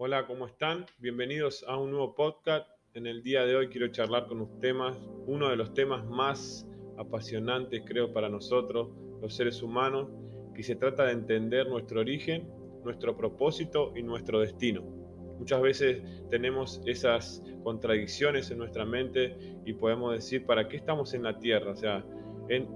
Hola, ¿cómo están? Bienvenidos a un nuevo podcast. En el día de hoy quiero charlar con ustedes uno de los temas más apasionantes, creo, para nosotros, los seres humanos, que se trata de entender nuestro origen, nuestro propósito y nuestro destino. Muchas veces tenemos esas contradicciones en nuestra mente y podemos decir, ¿para qué estamos en la tierra? O sea,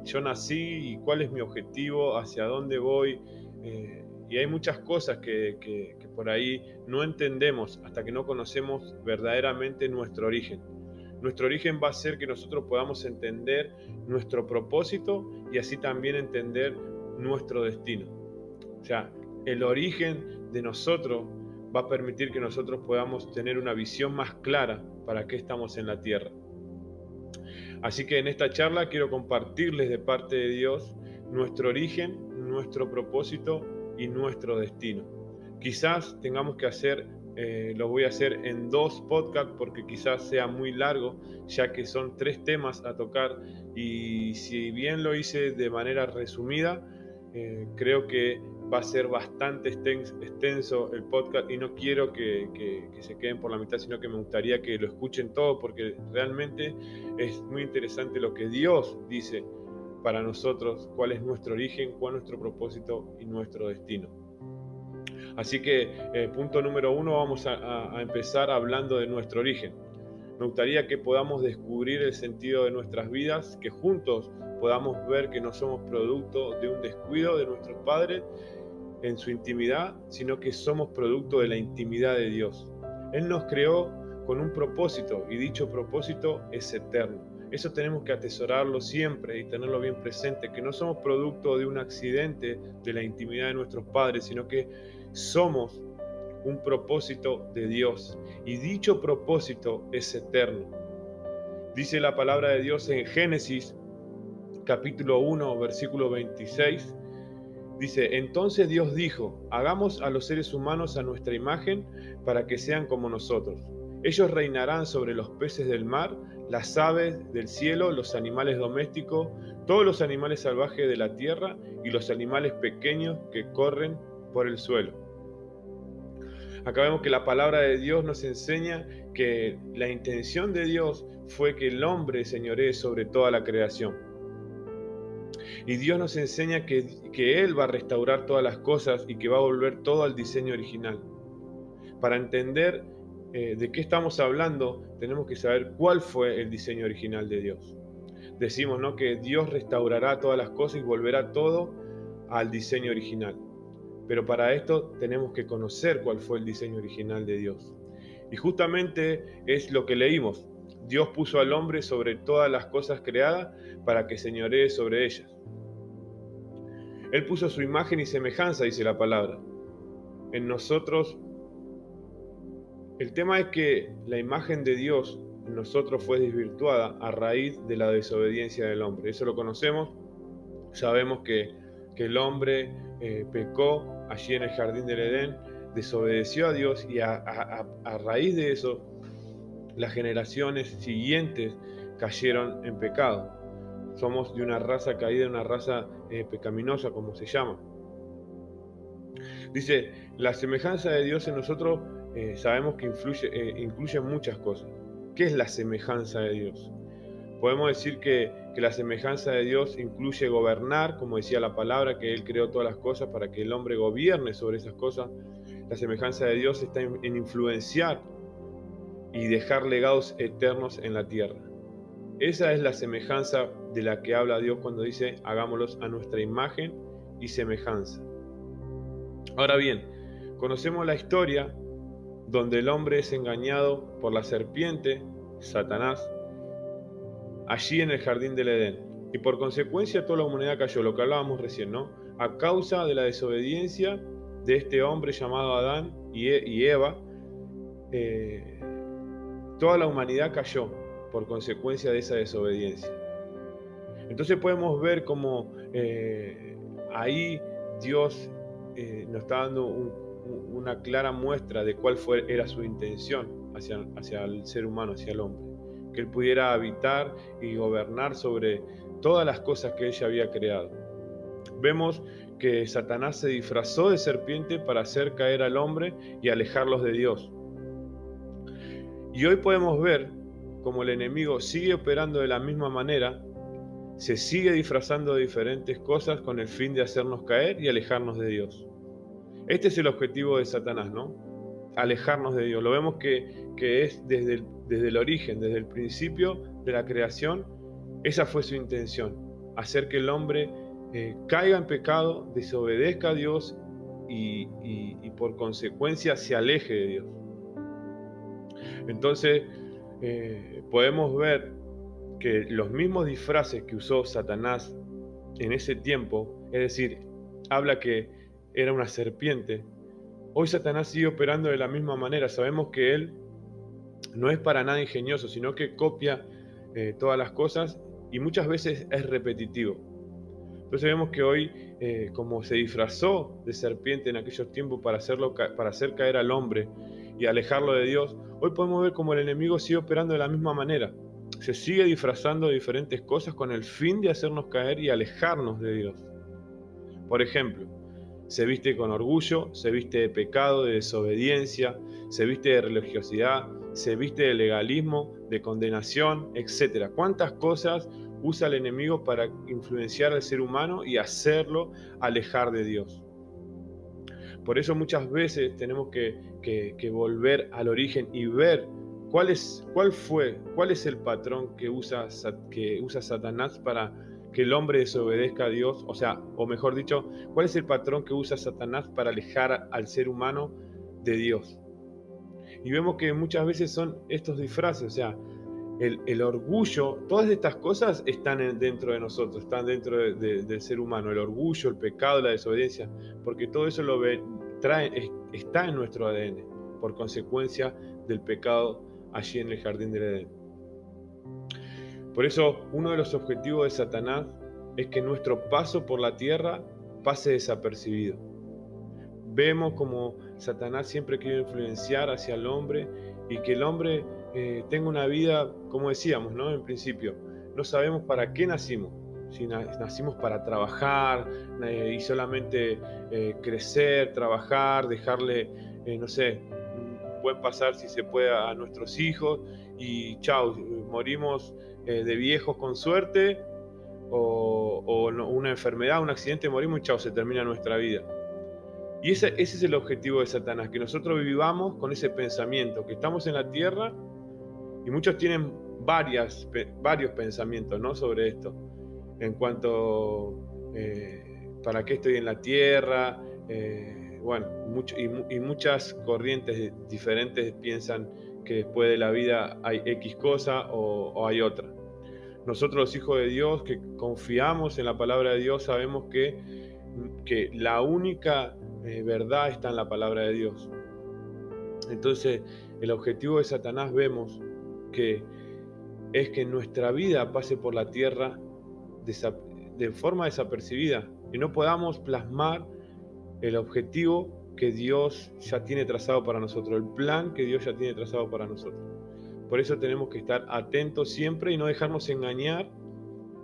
yo nací y cuál es mi objetivo, hacia dónde voy. Eh, y hay muchas cosas que, por ahí no entendemos hasta que no conocemos verdaderamente nuestro origen. Nuestro origen va a ser que nosotros podamos entender nuestro propósito y así también entender nuestro destino. O sea, el origen de nosotros va a permitir que nosotros podamos tener una visión más clara para qué estamos en la tierra. Así que en esta charla quiero compartirles de parte de Dios nuestro origen, nuestro propósito y nuestro destino. Quizás tengamos que hacer, eh, lo voy a hacer en dos podcasts porque quizás sea muy largo, ya que son tres temas a tocar y si bien lo hice de manera resumida, eh, creo que va a ser bastante extenso el podcast y no quiero que, que, se queden por la mitad, sino que me gustaría que lo escuchen todo porque realmente es muy interesante lo que Dios dice para nosotros, cuál es nuestro origen, cuál es nuestro propósito y nuestro destino. Así que, eh, punto número uno, vamos a, empezar hablando de nuestro origen. Me gustaría que podamos descubrir el sentido de nuestras vidas, que juntos podamos ver que no somos producto de un descuido de nuestros padres en su intimidad, sino que somos producto de la intimidad de Dios. Él nos creó con un propósito y dicho propósito es eterno. Eso tenemos que atesorarlo siempre y tenerlo bien presente, que no somos producto de un accidente de la intimidad de nuestros padres, sino que somos un propósito de Dios. Y dicho propósito es eterno. Dice la palabra de Dios en Génesis capítulo 1, versículo 26. Dice, entonces Dios dijo, hagamos a los seres humanos a nuestra imagen para que sean como nosotros. Ellos reinarán sobre los peces del mar, las aves del cielo, los animales domésticos, todos los animales salvajes de la tierra y los animales pequeños que corren por el suelo. Acá vemos que la palabra de Dios nos enseña que la intención de Dios fue que el hombre señoree sobre toda la creación. Y Dios nos enseña que, que Él va a restaurar todas las cosas y que va a volver todo al diseño original. Para entender eh, de qué estamos hablando, tenemos que saber cuál fue el diseño original de Dios. Decimos ¿no? que Dios restaurará todas las cosas y volverá todo al diseño original. Pero para esto tenemos que conocer cuál fue el diseño original de Dios. Y justamente es lo que leímos. Dios puso al hombre sobre todas las cosas creadas para que señoree sobre ellas. Él puso su imagen y semejanza, dice la palabra. En nosotros el tema es que la imagen de Dios en nosotros fue desvirtuada a raíz de la desobediencia del hombre. Eso lo conocemos. Sabemos que, el hombre eh, pecó allí en el jardín del Edén, desobedeció a Dios y a, raíz de eso las generaciones siguientes cayeron en pecado. Somos de una raza caída, una raza eh, pecaminosa, como se llama. Dice, la semejanza de Dios en nosotros eh, sabemos que influye, eh, incluye muchas cosas. ¿Qué es la semejanza de Dios? Podemos decir que, la semejanza de Dios incluye gobernar, como decía la palabra, que Él creó todas las cosas para que el hombre gobierne sobre esas cosas. La semejanza de Dios está en, en influenciar y dejar legados eternos en la tierra. Esa es la semejanza de la que habla Dios cuando dice hagámoslos a nuestra imagen y semejanza. Ahora bien, conocemos la historia donde el hombre es engañado por la serpiente, Satanás, allí en el jardín del Edén. Y por consecuencia toda la humanidad cayó, lo que hablábamos recién, ¿no? A causa de la desobediencia de este hombre llamado Adán y, e, Eva, eh, toda la humanidad cayó por consecuencia de esa desobediencia. Entonces podemos ver como eh, ahí Dios eh, nos está dando una clara muestra de cuál fue, era su intención hacia, hacia el ser humano, hacia el hombre. Que él pudiera habitar y gobernar sobre todas las cosas que ella había creado. Vemos que Satanás se disfrazó de serpiente para hacer caer al hombre y alejarlos de Dios. Y hoy podemos ver como el enemigo sigue operando de la misma manera, se sigue disfrazando de diferentes cosas con el fin de hacernos caer y alejarnos de Dios. Este es el objetivo de Satanás, ¿no? Alejarnos de Dios. Lo vemos que, es desde el, desde el origen, desde el principio de la creación, esa fue su intención, hacer que el hombre eh, caiga en pecado, desobedezca a Dios y, por consecuencia se aleje de Dios. Entonces eh, podemos ver que los mismos disfraces que usó Satanás en ese tiempo, es decir, habla que era una serpiente, hoy Satanás sigue operando de la misma manera. Sabemos que él no es para nada ingenioso, sino que copia eh, todas las cosas y muchas veces es repetitivo. Entonces vemos que hoy, eh, como se disfrazó de serpiente en aquellos tiempos para, hacerlo, para hacer caer al hombre y alejarlo de Dios, hoy podemos ver como el enemigo sigue operando de la misma manera. Se sigue disfrazando de diferentes cosas con el fin de hacernos caer y alejarnos de Dios. Por ejemplo, se viste con orgullo, se viste de pecado, de desobediencia, se viste de religiosidad, se viste de legalismo, de condenación, etc. ¿Cuántas cosas usa el enemigo para influenciar al ser humano y hacerlo alejar de Dios? Por eso muchas veces tenemos que, volver al origen y ver cuál, es, cuál fue, cuál es el patrón que usa, que usa Satanás para que el hombre desobedezca a Dios, o sea, o mejor dicho, cuál es el patrón que usa Satanás para alejar al ser humano de Dios. Y vemos que muchas veces son estos disfraces, o sea, el, orgullo, todas estas cosas están dentro de nosotros, están dentro del ser humano, el orgullo, el pecado, la desobediencia, porque todo eso lo trae, está en nuestro ADN, por consecuencia del pecado allí en el jardín del Edén. Por eso uno de los objetivos de Satanás es que nuestro paso por la tierra pase desapercibido. Vemos como Satanás siempre quiere influenciar hacia el hombre y que el hombre eh, tenga una vida, como decíamos, ¿no? En principio, no sabemos para qué nacimos. Si nacimos para trabajar eh, y solamente eh, crecer, trabajar, dejarle, no sé, buen pasar si se puede a nuestros hijos y chao, morimos de viejos con suerte o, una enfermedad, un accidente, morimos y chao, se termina nuestra vida. Y ese, ese, es el objetivo de Satanás, que nosotros vivamos con ese pensamiento, que estamos en la tierra y muchos tienen varias, varios pensamientos ¿no? sobre esto, en cuanto eh, para qué estoy en la tierra, eh, bueno, mucho, y, muchas corrientes diferentes piensan que después de la vida hay X cosa o hay otra. Nosotros los hijos de Dios que confiamos en la palabra de Dios sabemos que, que la única eh, verdad está en la palabra de Dios. Entonces el objetivo de Satanás vemos que es que nuestra vida pase por la tierra de forma desapercibida y no podamos plasmar el objetivo que Dios ya tiene trazado para nosotros, el plan que Dios ya tiene trazado para nosotros. Por eso tenemos que estar atentos siempre y no dejarnos engañar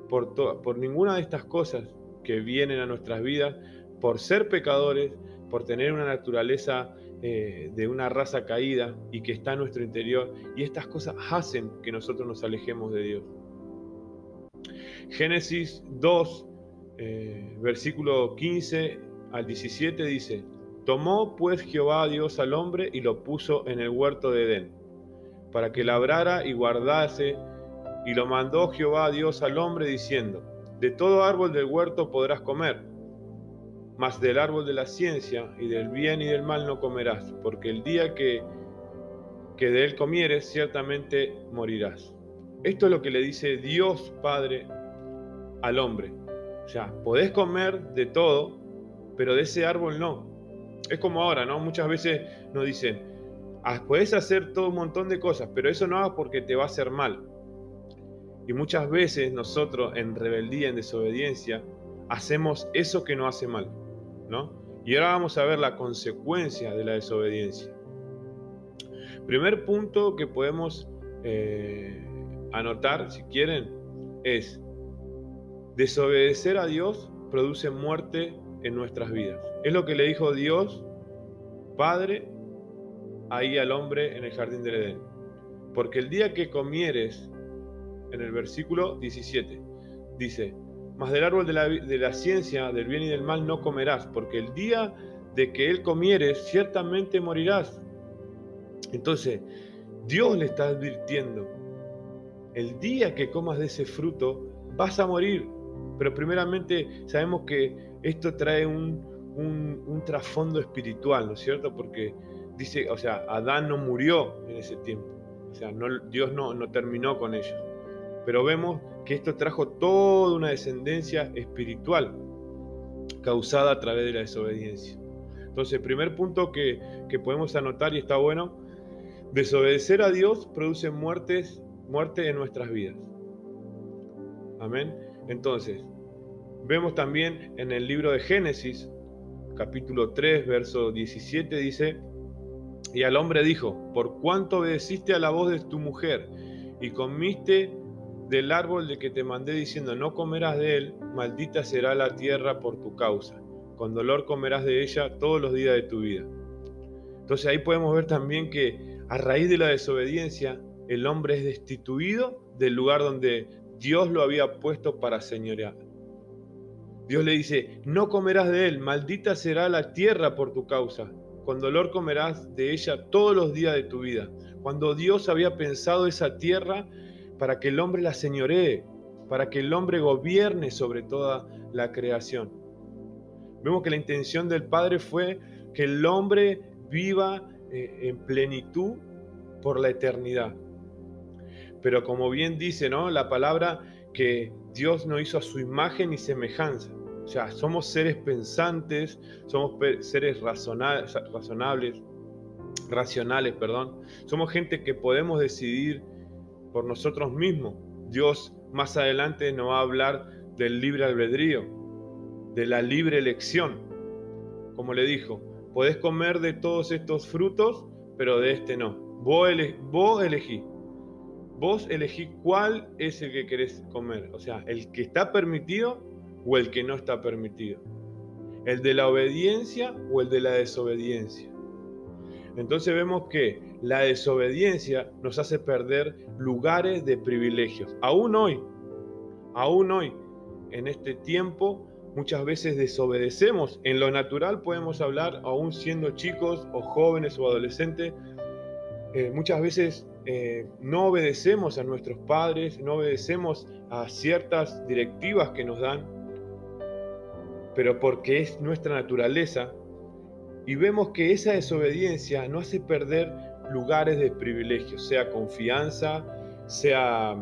por, por ninguna de estas cosas que vienen a nuestras vidas, por ser pecadores, por tener una naturaleza eh, de una raza caída y que está en nuestro interior. Y estas cosas hacen que nosotros nos alejemos de Dios. Génesis 2, eh, versículo 15 al 17 dice, Tomó pues Jehová Dios al hombre y lo puso en el huerto de Edén para que labrara y guardase, y lo mandó Jehová Dios al hombre diciendo, de todo árbol del huerto podrás comer, mas del árbol de la ciencia y del bien y del mal no comerás, porque el día que, que de él comieres ciertamente morirás. Esto es lo que le dice Dios Padre al hombre. O sea, podés comer de todo, pero de ese árbol no. Es como ahora, ¿no? Muchas veces nos dicen, Ah, puedes hacer todo un montón de cosas, pero eso no hagas porque te va a hacer mal. Y muchas veces nosotros en rebeldía, en desobediencia, hacemos eso que no hace mal, ¿no? Y ahora vamos a ver la consecuencia de la desobediencia. Primer punto que podemos eh, anotar, si quieren, es desobedecer a Dios produce muerte en nuestras vidas. Es lo que le dijo Dios, Padre, ahí al hombre en el jardín del Edén. Porque el día que comieres, en el versículo 17, dice, mas del árbol de la, de la ciencia, del bien y del mal no comerás, porque el día de que él comieres, ciertamente morirás. Entonces, Dios le está advirtiendo, el día que comas de ese fruto, vas a morir. Pero primeramente sabemos que esto trae un, un, trasfondo espiritual, ¿no es cierto? Porque dice, o sea, Adán no murió en ese tiempo. O sea, Dios no, no terminó con ellos. Pero vemos que esto trajo toda una descendencia espiritual causada a través de la desobediencia. Entonces, el primer punto que, que podemos anotar y está bueno, desobedecer a Dios produce muertes, muerte en nuestras vidas. Amén. Entonces, vemos también en el libro de Génesis, capítulo 3, verso 17, dice, y al hombre dijo, por cuánto obedeciste a la voz de tu mujer y comiste del árbol de que te mandé diciendo, no comerás de él, maldita será la tierra por tu causa. Con dolor comerás de ella todos los días de tu vida. Entonces ahí podemos ver también que a raíz de la desobediencia, el hombre es destituido del lugar donde Dios lo había puesto para señorear. Dios le dice, no comerás de él, maldita será la tierra por tu causa, con dolor comerás de ella todos los días de tu vida. Cuando Dios había pensado esa tierra para que el hombre la señoree, para que el hombre gobierne sobre toda la creación. Vemos que la intención del Padre fue que el hombre viva eh, en plenitud por la eternidad. Pero como bien dice ¿no? la palabra, que Dios no hizo a su imagen y semejanza. O sea, somos seres pensantes, somos seres razonables, racionales, perdón. Somos gente que podemos decidir por nosotros mismos. Dios más adelante nos va a hablar del libre albedrío, de la libre elección. Como le dijo, podés comer de todos estos frutos, pero de este no. Vos, vos elegí. Vos elegí cuál es el que querés comer. O sea, el que está permitido o el que no está permitido? ¿El de la obediencia o el de la desobediencia? Entonces vemos que la desobediencia nos hace perder lugares de privilegios. Aún hoy, aún hoy, en este tiempo, muchas veces desobedecemos. En lo natural podemos hablar, aún siendo chicos o jóvenes o adolescentes, eh, muchas veces eh, no obedecemos a nuestros padres, no obedecemos a ciertas directivas que nos dan pero porque es nuestra naturaleza, y vemos que esa desobediencia no hace perder lugares de privilegio, sea confianza, sea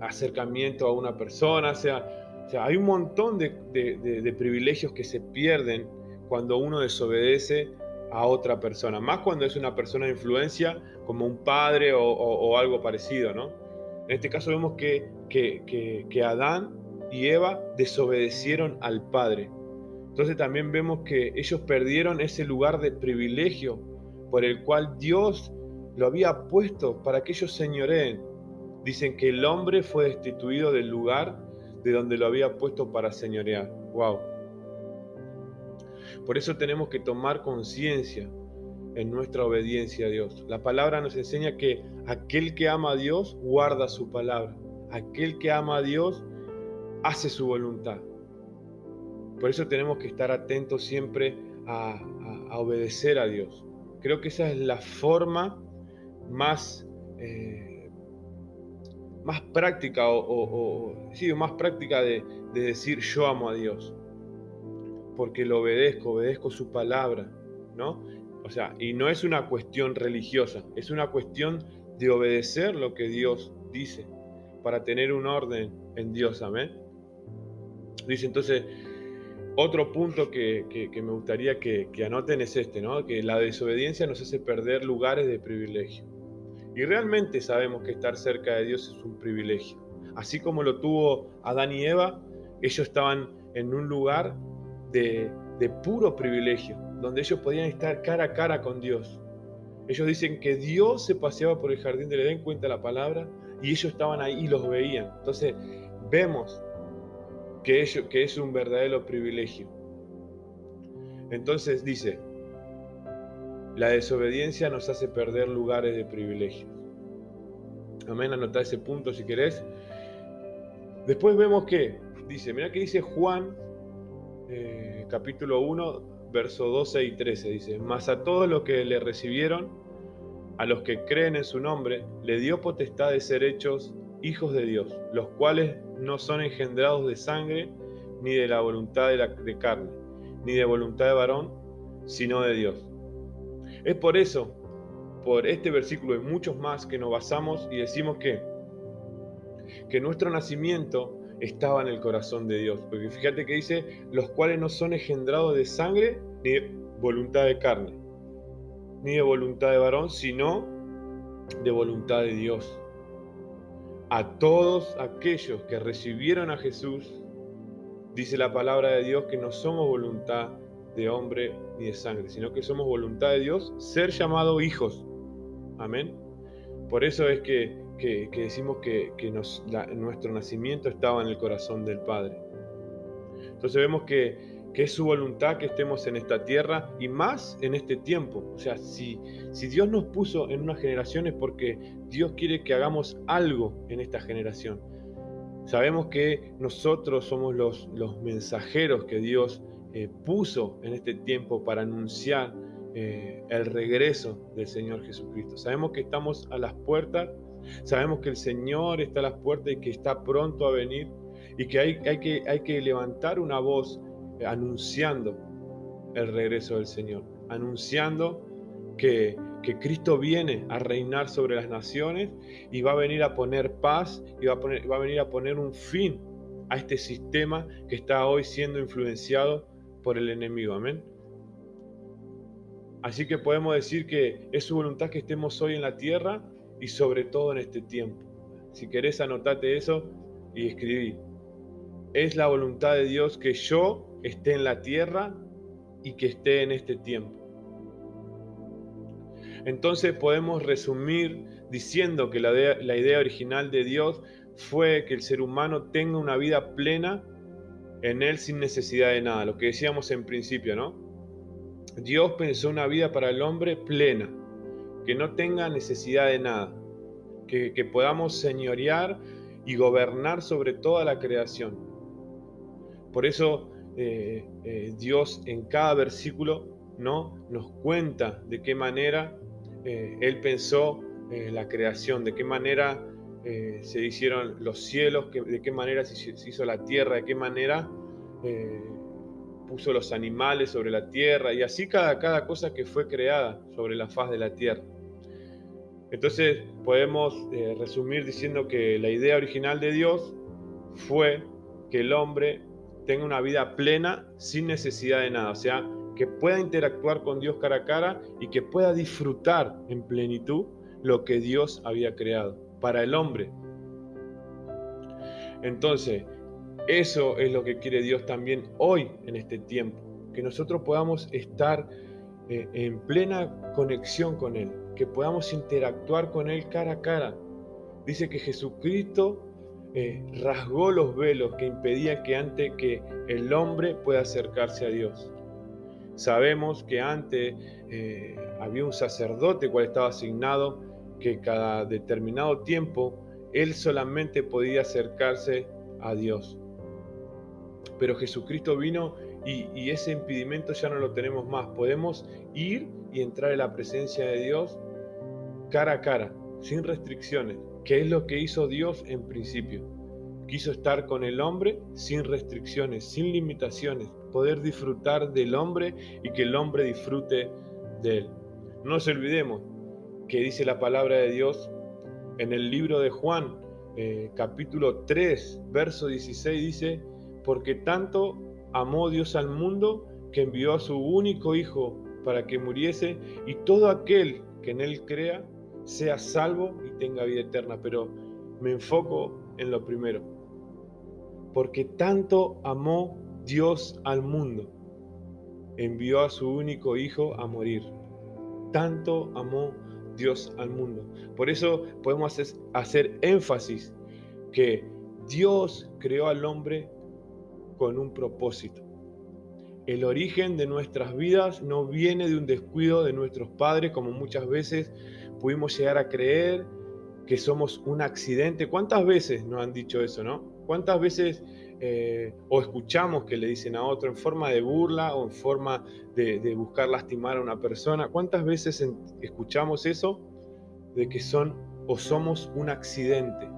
acercamiento a una persona, sea, sea hay un montón de, privilegios que se pierden cuando uno desobedece a otra persona, más cuando es una persona de influencia como un padre o, algo parecido, ¿no? En este caso vemos que, que, que Adán y Eva desobedecieron al Padre. Entonces también vemos que ellos perdieron ese lugar de privilegio por el cual Dios lo había puesto para que ellos señoreen. Dicen que el hombre fue destituido del lugar de donde lo había puesto para señorear. Wow. Por eso tenemos que tomar conciencia en nuestra obediencia a Dios. La palabra nos enseña que aquel que ama a Dios guarda su palabra. Aquel que ama a Dios hace su voluntad. Por eso tenemos que estar atentos siempre a, obedecer a Dios. Creo que esa es la forma más, eh, más práctica o, más práctica de, de decir yo amo a Dios. Porque lo obedezco, obedezco su palabra, ¿no? O sea, y no es una cuestión religiosa, es una cuestión de obedecer lo que Dios dice para tener un orden en Dios, amén. Dice entonces, otro punto que, me gustaría que, anoten es este, ¿no? que la desobediencia nos hace perder lugares de privilegio. Y realmente sabemos que estar cerca de Dios es un privilegio. Así como lo tuvo Adán y Eva, ellos estaban en un lugar de, de puro privilegio, donde ellos podían estar cara a cara con Dios. Ellos dicen que Dios se paseaba por el jardín de Edén, cuenta la palabra, y ellos estaban ahí y los veían. Entonces, vemos que, que es un verdadero privilegio. Entonces dice, la desobediencia nos hace perder lugares de privilegio. Amén, anota ese punto si querés. Después vemos que, dice, mira que dice Juan, eh, capítulo 1, verso 12 y 13, dice, mas a todos los que le recibieron, a los que creen en su nombre, le dio potestad de ser hechos hijos de Dios, los cuales no son engendrados de sangre, ni de la voluntad de, carne, ni de voluntad de varón, sino de Dios. Es por eso, por este versículo y muchos más, que nos basamos y decimos que, que nuestro nacimiento estaba en el corazón de Dios. Porque fíjate que dice, los cuales no son engendrados de sangre ni de voluntad de carne, ni de voluntad de varón, sino de voluntad de Dios. A todos aquellos que recibieron a Jesús, dice la palabra de Dios que no somos voluntad de hombre ni de sangre, sino que somos voluntad de Dios, ser llamados hijos. Amén. Por eso es que, decimos que, nuestro nacimiento estaba en el corazón del Padre. Entonces vemos que, es su voluntad que estemos en esta tierra y más en este tiempo. O sea, si, si Dios nos puso en una generación es porque Dios quiere que hagamos algo en esta generación. Sabemos que nosotros somos los, los mensajeros que Dios eh, puso en este tiempo para anunciar eh, el regreso del Señor Jesucristo. Sabemos que estamos a las puertas, sabemos que el Señor está a las puertas y que está pronto a venir y que hay, hay que, hay que levantar una voz anunciando el regreso del Señor, anunciando que, que, Cristo viene a reinar sobre las naciones y va a venir a poner paz y va a, va a venir a poner un fin a este sistema que está hoy siendo influenciado por el enemigo. Amén. Así que podemos decir que es su voluntad que estemos hoy en la tierra y sobre todo en este tiempo. Si querés anotate eso y escribí. Es la voluntad de Dios que yo esté en la tierra y que esté en este tiempo. Entonces podemos resumir diciendo que la la idea original de Dios fue que el ser humano tenga una vida plena en Él sin necesidad de nada, lo que decíamos en principio, ¿no? Dios pensó una vida para el hombre plena, que no tenga necesidad de nada, que, podamos señorear y gobernar sobre toda la creación. Por eso eh, eh, Dios en cada versículo ¿no? nos cuenta de qué manera eh, Él pensó la creación, de qué manera se hicieron los cielos, de qué manera se, hizo la tierra, de qué manera puso los animales sobre la tierra y así cada, cada cosa que fue creada sobre la faz de la tierra. Entonces podemos resumir diciendo que la idea original de Dios fue que el hombre tenga una vida plena sin necesidad de nada, o sea, que pueda interactuar con Dios cara a cara y que pueda disfrutar en plenitud lo que Dios había creado para el hombre. Entonces, eso es lo que quiere Dios también hoy en este tiempo, que nosotros podamos estar eh, en plena conexión con Él, que podamos interactuar con Él cara a cara. Dice que Jesucristo eh, rasgó los velos que impedían que antes que el hombre pueda acercarse a Dios. Sabemos que antes eh, había un sacerdote cual estaba asignado que cada determinado tiempo él solamente podía acercarse a Dios. Pero Jesucristo vino y, ese impedimento ya no lo tenemos más. Podemos ir y entrar en la presencia de Dios cara a cara, sin restricciones, que es lo que hizo Dios en principio. Quiso estar con el hombre sin restricciones, sin limitaciones, poder disfrutar del hombre y que el hombre disfrute de él. No nos olvidemos, que dice la palabra de Dios en el libro de Juan, eh, capítulo 3, verso 16, dice, porque tanto amó Dios al mundo que envió a su único Hijo para que muriese y todo aquel que en Él crea sea salvo tenga vida eterna. Pero me enfoco en lo primero, porque tanto amó Dios al mundo, envió a su único Hijo a morir. Tanto amó Dios al mundo. Por eso podemos hacer, énfasis que Dios creó al hombre con un propósito. El origen de nuestras vidas no viene de un descuido de nuestros padres, como muchas veces pudimos llegar a creer que somos un accidente. ¿Cuántas veces nos han dicho eso, no? ¿Cuántas veces eh, o escuchamos que le dicen a otro en forma de burla o en forma de, buscar lastimar a una persona? ¿Cuántas veces escuchamos eso de que son o somos un accidente?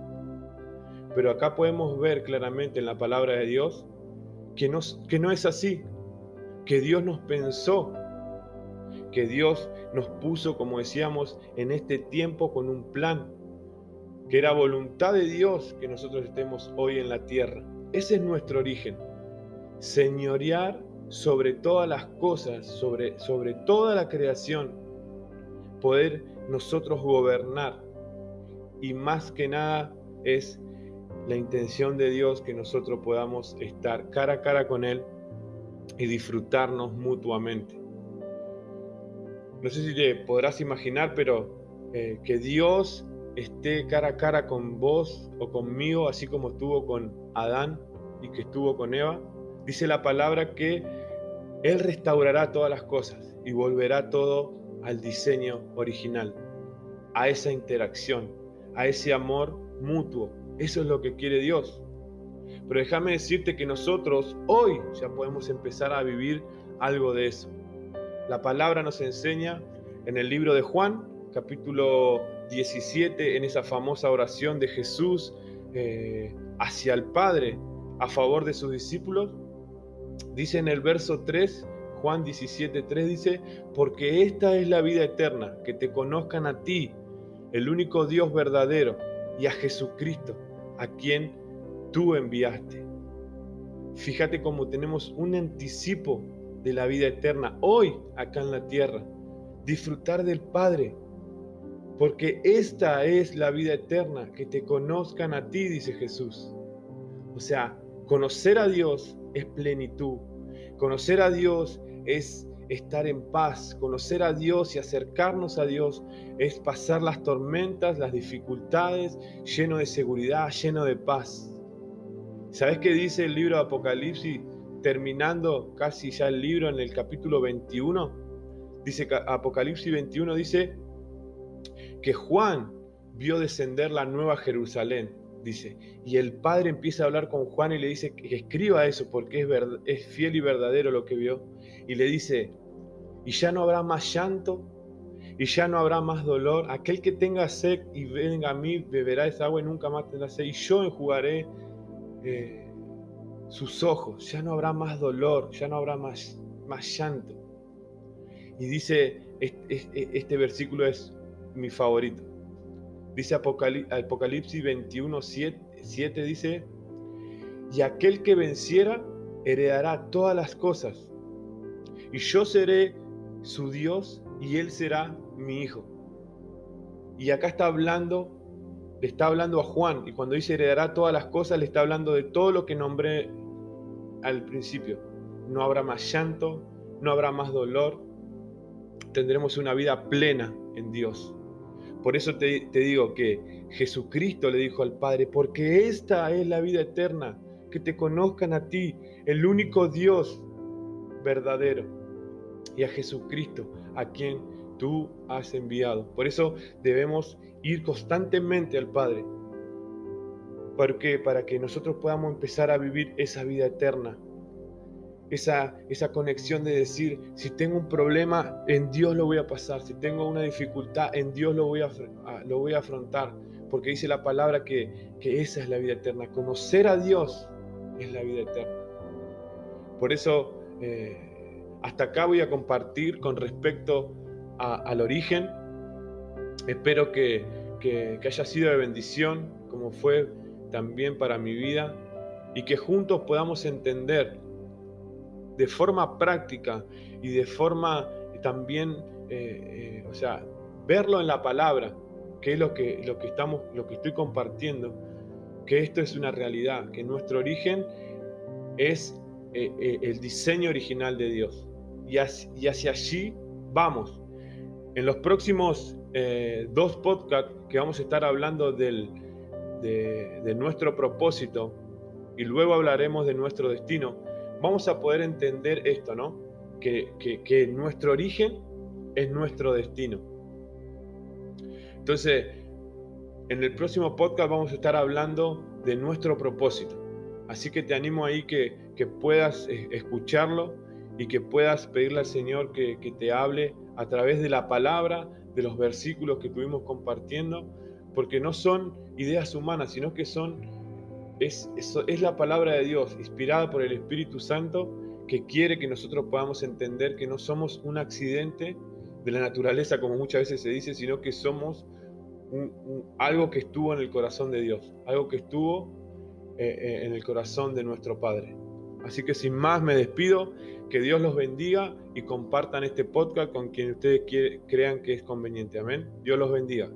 Pero acá podemos ver claramente en la palabra de Dios que no, que no es así, que Dios nos pensó, que Dios nos puso, como decíamos, en este tiempo con un plan, que era voluntad de Dios que nosotros estemos hoy en la tierra. Ese es nuestro origen, señorear sobre todas las cosas, sobre, sobre toda la creación, poder nosotros gobernar. Y más que nada es la intención de Dios que nosotros podamos estar cara a cara con Él y disfrutarnos mutuamente. No sé si te podrás imaginar, pero eh, que Dios esté cara a cara con vos o conmigo, así como estuvo con Adán y que estuvo con Eva, dice la palabra que Él restaurará todas las cosas y volverá todo al diseño original, a esa interacción, a ese amor mutuo eso es lo que quiere Dios. Pero déjame decirte que nosotros hoy ya podemos empezar a vivir algo de eso. La palabra nos enseña en el libro de Juan, capítulo 17, en esa famosa oración de Jesús eh, hacia el Padre a favor de sus discípulos. Dice en el verso 3, Juan 17, 3 dice, porque esta es la vida eterna, que te conozcan a ti, el único Dios verdadero y a Jesucristo, a quien tú enviaste. Fíjate cómo tenemos un anticipo de la vida eterna hoy acá en la tierra. Disfrutar del Padre. Porque esta es la vida eterna, que te conozcan a ti, dice Jesús. O sea, conocer a Dios es plenitud. Conocer a Dios es estar en paz, conocer a Dios y acercarnos a Dios es pasar las tormentas, las dificultades, lleno de seguridad, lleno de paz. ¿Sabes qué dice el libro de Apocalipsis, terminando casi ya el libro en el capítulo 21? Dice Apocalipsis 21 dice que Juan vio descender la nueva Jerusalén, dice, y el Padre empieza a hablar con Juan y le dice que escriba eso porque es, es fiel y verdadero lo que vio, y le dice, y ya no habrá más llanto, y ya no habrá más dolor. Aquel que tenga sed y venga a mí beberá esa agua y nunca más tendrá sed. Y yo enjugaré eh, sus ojos. Ya no habrá más dolor, ya no habrá más, más llanto. Y dice, este, versículo es mi favorito. Dice Apocalipsis 21, 7, 7 dice, y aquel que venciera heredará todas las cosas. Y yo seré su Dios y Él será mi hijo. Y acá está hablando, le está hablando a Juan, y cuando dice heredará todas las cosas, le está hablando de todo lo que nombré al principio. No habrá más llanto, no habrá más dolor, tendremos una vida plena en Dios. Por eso te, digo que Jesucristo le dijo al Padre, porque esta es la vida eterna, que te conozcan a ti, el único Dios verdadero y a Jesucristo, a quien tú has enviado. Por eso debemos ir constantemente al Padre. Para que nosotros podamos empezar a vivir esa vida eterna. Esa, esa conexión de decir, si tengo un problema, en Dios lo voy a pasar. Si tengo una dificultad, en Dios lo voy a, lo voy a afrontar. Porque dice la palabra que, esa es la vida eterna. Conocer a Dios es la vida eterna. Por eso eh, hasta acá voy a compartir con respecto al origen. Espero que, haya sido de bendición, como fue también para mi vida, y que juntos podamos entender de forma práctica y de forma también, eh, eh, o sea, verlo en la palabra, que es lo que, lo que, estamos, lo que estoy compartiendo, que esto es una realidad, que nuestro origen es eh, el diseño original de Dios y hacia, allí vamos. En los próximos eh, dos podcasts que vamos a estar hablando del, de, nuestro propósito, y luego hablaremos de nuestro destino, vamos a poder entender esto, ¿no? Que, que nuestro origen es nuestro destino. Entonces, en el próximo podcast vamos a estar hablando de nuestro propósito. Así que te animo ahí que, que puedas eh, escucharlo y que puedas pedirle al Señor que, te hable a través de la palabra, de los versículos que estuvimos compartiendo, porque no son ideas humanas, sino que son, es, la palabra de Dios, inspirada por el Espíritu Santo, que quiere que nosotros podamos entender que no somos un accidente de la naturaleza, como muchas veces se dice, sino que somos algo que estuvo en el corazón de Dios, algo que estuvo eh, eh, en el corazón de nuestro Padre. Así que sin más me despido, que Dios los bendiga y compartan este podcast con quien ustedes crean que es conveniente. Amén. Dios los bendiga.